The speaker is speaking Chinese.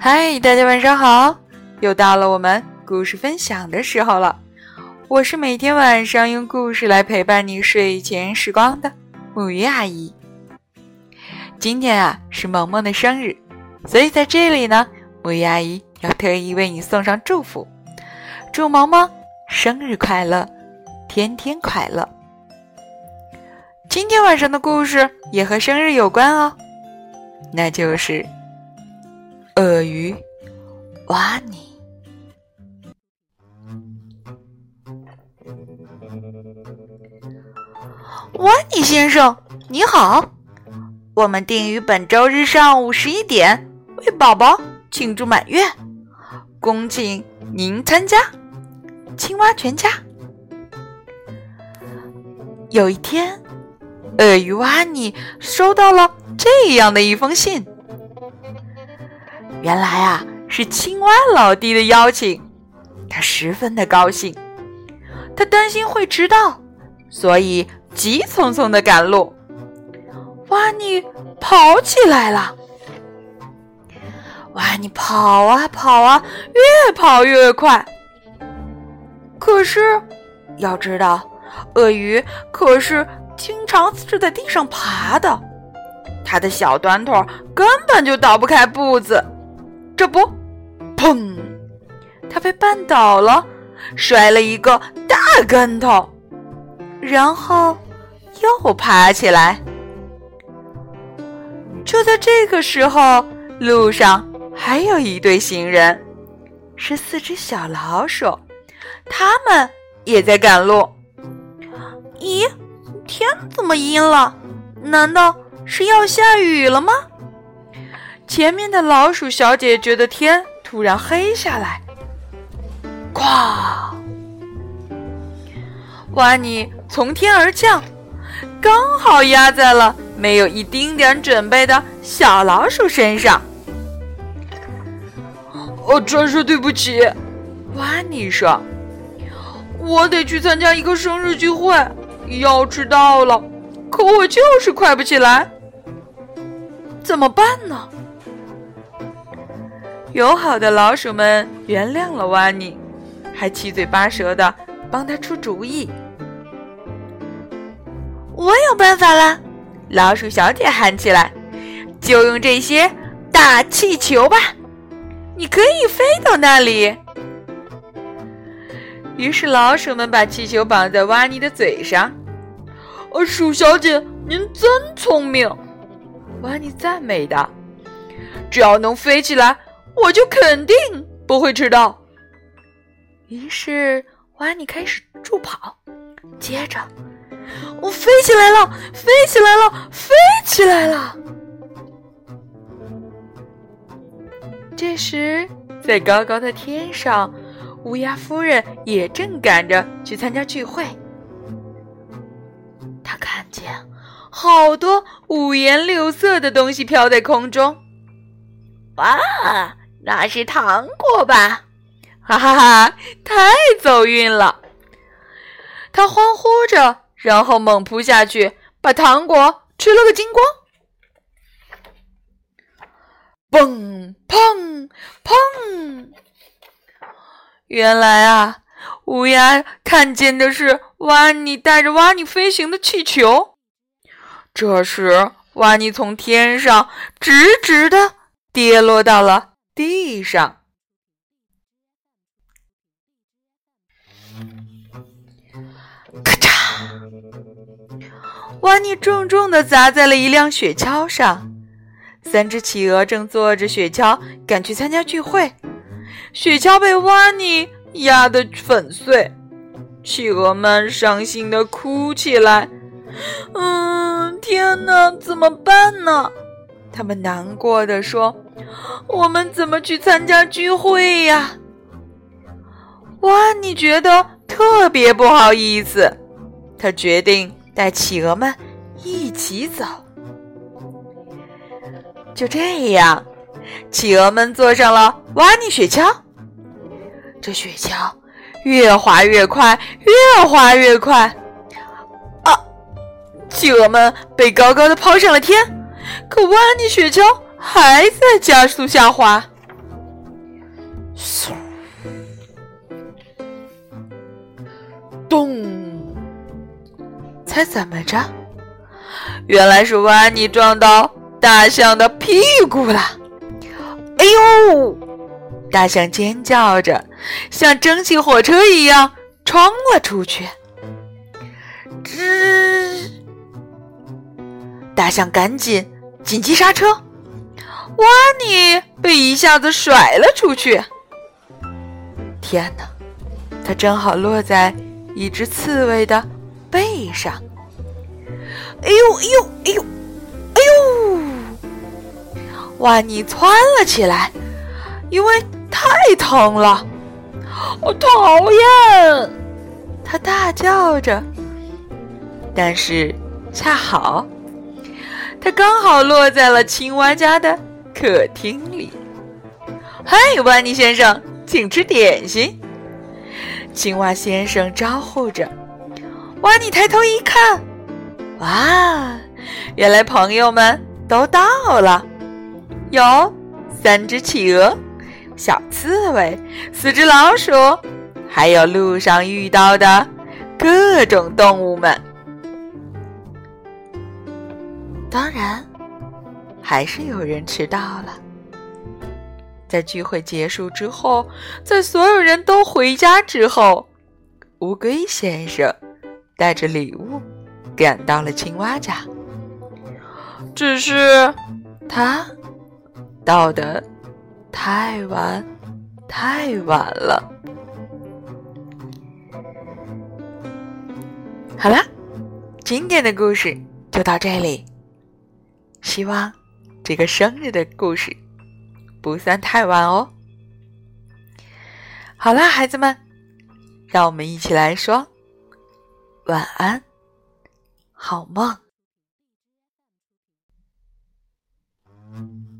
嗨，大家晚上好！又到了我们故事分享的时候了。我是每天晚上用故事来陪伴你睡前时光的木鱼阿姨。今天啊是萌萌的生日，所以在这里呢，木鱼阿姨要特意为你送上祝福，祝萌萌生日快乐，天天快乐。今天晚上的故事也和生日有关哦，那就是鳄鱼挖你。瓦尼先生，你好，我们定于本周日上午十一点为宝宝庆祝满月，恭请您参加。青蛙全家。有一天，鳄鱼瓦尼收到了这样的一封信，原来啊是青蛙老弟的邀请，他十分的高兴，他担心会迟到，所以。急匆匆的赶路，哇你跑起来了。哇你跑啊跑啊，越跑越快。可是要知道，鳄鱼可是经常是在地上爬的，它的小短腿根本就倒不开步子。这不，砰！它被绊倒了，摔了一个大跟头，然后。又爬起来。就在这个时候，路上还有一对行人，是四只小老鼠，他们也在赶路。咦，天怎么阴了？难道是要下雨了吗？前面的老鼠小姐觉得天突然黑下来，咵！哇尼从天而降。刚好压在了没有一丁点准备的小老鼠身上。哦，真是对不起，哇尼说：“我得去参加一个生日聚会，要迟到了，可我就是快不起来，怎么办呢？”友好的老鼠们原谅了哇尼，还七嘴八舌的帮他出主意。我有办法了！老鼠小姐喊起来：“就用这些大气球吧，你可以飞到那里。”于是老鼠们把气球绑在挖尼的嘴上。“鼠小姐，您真聪明！”挖尼赞美道，“只要能飞起来，我就肯定不会迟到。”于是花尼开始助跑，接着。我飞起来了，飞起来了，飞起来了！这时，在高高的天上，乌鸦夫人也正赶着去参加聚会。她看见好多五颜六色的东西飘在空中。哇，那是糖果吧？哈哈哈，太走运了！他欢呼着。然后猛扑下去，把糖果吃了个精光。嘣砰砰！原来啊，乌鸦看见的是瓦尼带着瓦尼飞行的气球。这时，瓦尼从天上直直的跌落到了地上。咔嚓瓦尼重重的砸在了一辆雪橇上，三只企鹅正坐着雪橇赶去参加聚会，雪橇被瓦尼压得粉碎，企鹅们伤心的哭起来。嗯，天哪，怎么办呢？他们难过的说：“我们怎么去参加聚会呀？”瓦尼觉得特别不好意思，他决定。带企鹅们一起走，就这样，企鹅们坐上了挖尼雪橇。这雪橇越滑越快，越滑越快。啊！企鹅们被高高的抛上了天，可挖尼雪橇还在加速下滑。嗖，咚！猜怎么着？原来是瓦尼撞到大象的屁股了！哎呦！大象尖叫着，像蒸汽火车一样冲了出去。吱！大象赶紧紧急刹车，瓦尼被一下子甩了出去。天哪！他正好落在一只刺猬的背上。哎呦哎呦哎呦哎呦！瓦尼窜了起来，因为太疼了。我讨厌！他大叫着。但是恰好，他刚好落在了青蛙家的客厅里。嗨，瓦尼先生，请吃点心。青蛙先生招呼着。瓦尼抬头一看，哇，原来朋友们都到了，有三只企鹅、小刺猬、四只老鼠，还有路上遇到的各种动物们。当然，还是有人迟到了。在聚会结束之后，在所有人都回家之后，乌龟先生带着礼物赶到了青蛙家。只是他到的太晚，太晚了。好了，今天的故事就到这里。希望这个生日的故事不算太晚哦。好啦，孩子们，让我们一起来说晚安，好梦。